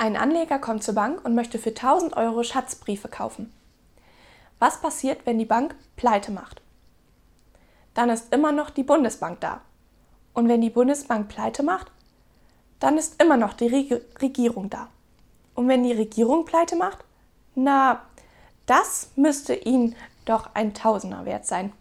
Ein Anleger kommt zur Bank und möchte für 1000 Euro Schatzbriefe kaufen. Was passiert, wenn die Bank pleite macht? Dann ist immer noch die Bundesbank da. Und wenn die Bundesbank pleite macht, dann ist immer noch die Regierung da. Und wenn die Regierung pleite macht, na, das müsste ihnen doch ein Tausender wert sein.